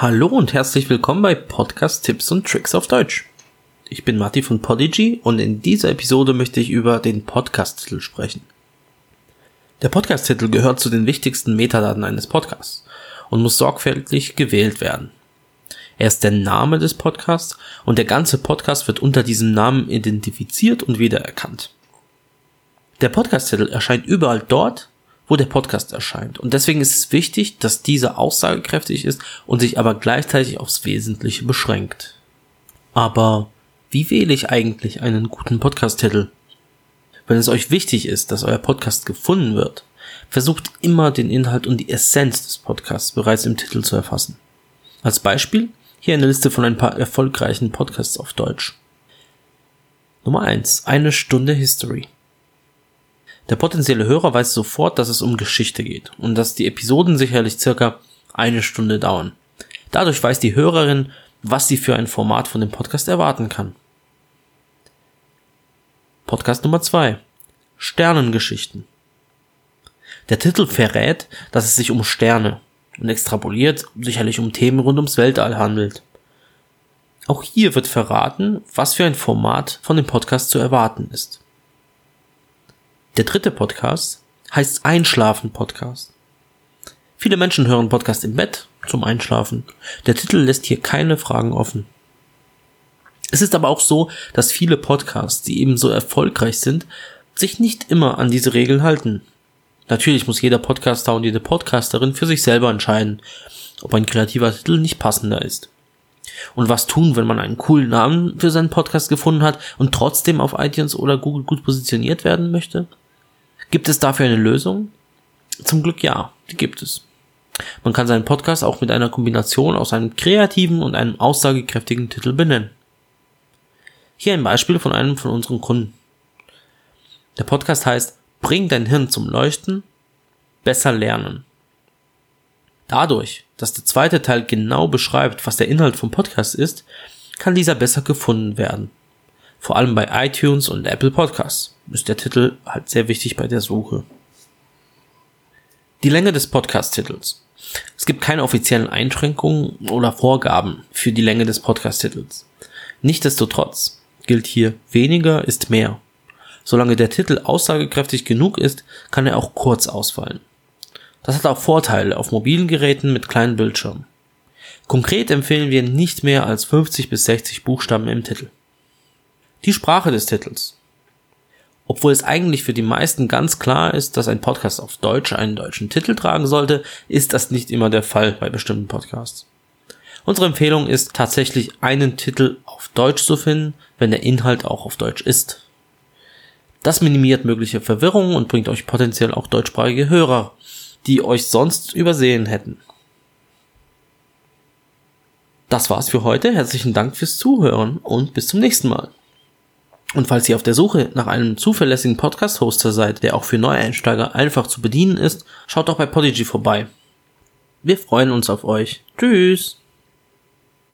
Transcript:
Hallo und herzlich willkommen bei Podcast Tipps und Tricks auf Deutsch. Ich bin Matti von Podigy und in dieser Episode möchte ich über den Podcast-Titel sprechen. Der Podcast-Titel gehört zu den wichtigsten Metadaten eines Podcasts und muss sorgfältig gewählt werden. Er ist der Name des Podcasts und der ganze Podcast wird unter diesem Namen identifiziert und wiedererkannt. Der Podcast-Titel erscheint überall dort, wo der Podcast erscheint. Und deswegen ist es wichtig, dass dieser aussagekräftig ist und sich aber gleichzeitig aufs Wesentliche beschränkt. Aber wie wähle ich eigentlich einen guten Podcast-Titel? Wenn es euch wichtig ist, dass euer Podcast gefunden wird, versucht immer den Inhalt und die Essenz des Podcasts bereits im Titel zu erfassen. Als Beispiel hier eine Liste von ein paar erfolgreichen Podcasts auf Deutsch. Nummer eins: Eine Stunde History. Der potenzielle Hörer weiß sofort, dass es um Geschichte geht und dass die Episoden sicherlich circa eine Stunde dauern. Dadurch weiß die Hörerin, was sie für ein Format von dem Podcast erwarten kann. Podcast Nummer zwei: Sternengeschichten. Der Titel verrät, dass es sich um Sterne und extrapoliert sicherlich um Themen rund ums Weltall handelt. Auch hier wird verraten, was für ein Format von dem Podcast zu erwarten ist. Der dritte Podcast heißt Einschlafen Podcast. Viele Menschen hören Podcast im Bett zum Einschlafen. Der Titel lässt hier keine Fragen offen. Es ist aber auch so, dass viele Podcasts, die ebenso erfolgreich sind, sich nicht immer an diese Regeln halten. Natürlich muss jeder Podcaster und jede Podcasterin für sich selber entscheiden, ob ein kreativer Titel nicht passender ist. Und was tun, wenn man einen coolen Namen für seinen Podcast gefunden hat und trotzdem auf iTunes oder Google gut positioniert werden möchte? Gibt es dafür eine Lösung? Zum Glück ja, die gibt es. Man kann seinen Podcast auch mit einer Kombination aus einem kreativen und einem aussagekräftigen Titel benennen. Hier ein Beispiel von einem von unseren Kunden. Der Podcast heißt Bring dein Hirn zum Leuchten, besser lernen. Dadurch, dass der zweite Teil genau beschreibt, was der Inhalt vom Podcast ist, kann dieser besser gefunden werden. Vor allem bei iTunes und Apple Podcasts ist der Titel halt sehr wichtig bei der Suche. Die Länge des Podcast-Titels. Es gibt keine offiziellen Einschränkungen oder Vorgaben für die Länge des Podcast-Titels. Nichtsdestotrotz gilt hier weniger ist mehr. Solange der Titel aussagekräftig genug ist, kann er auch kurz ausfallen. Das hat auch Vorteile auf mobilen Geräten mit kleinen Bildschirmen. Konkret empfehlen wir nicht mehr als 50 bis 60 Buchstaben im Titel. Die Sprache des Titels. Obwohl es eigentlich für die meisten ganz klar ist, dass ein Podcast auf Deutsch einen deutschen Titel tragen sollte, ist das nicht immer der Fall bei bestimmten Podcasts. Unsere Empfehlung ist tatsächlich einen Titel auf Deutsch zu finden, wenn der Inhalt auch auf Deutsch ist. Das minimiert mögliche Verwirrung und bringt euch potenziell auch deutschsprachige Hörer, die euch sonst übersehen hätten. Das war's für heute. Herzlichen Dank fürs Zuhören und bis zum nächsten Mal. Und falls ihr auf der Suche nach einem zuverlässigen Podcast-Hoster seid, der auch für Neueinsteiger einfach zu bedienen ist, schaut doch bei Podigy vorbei. Wir freuen uns auf euch. Tschüss!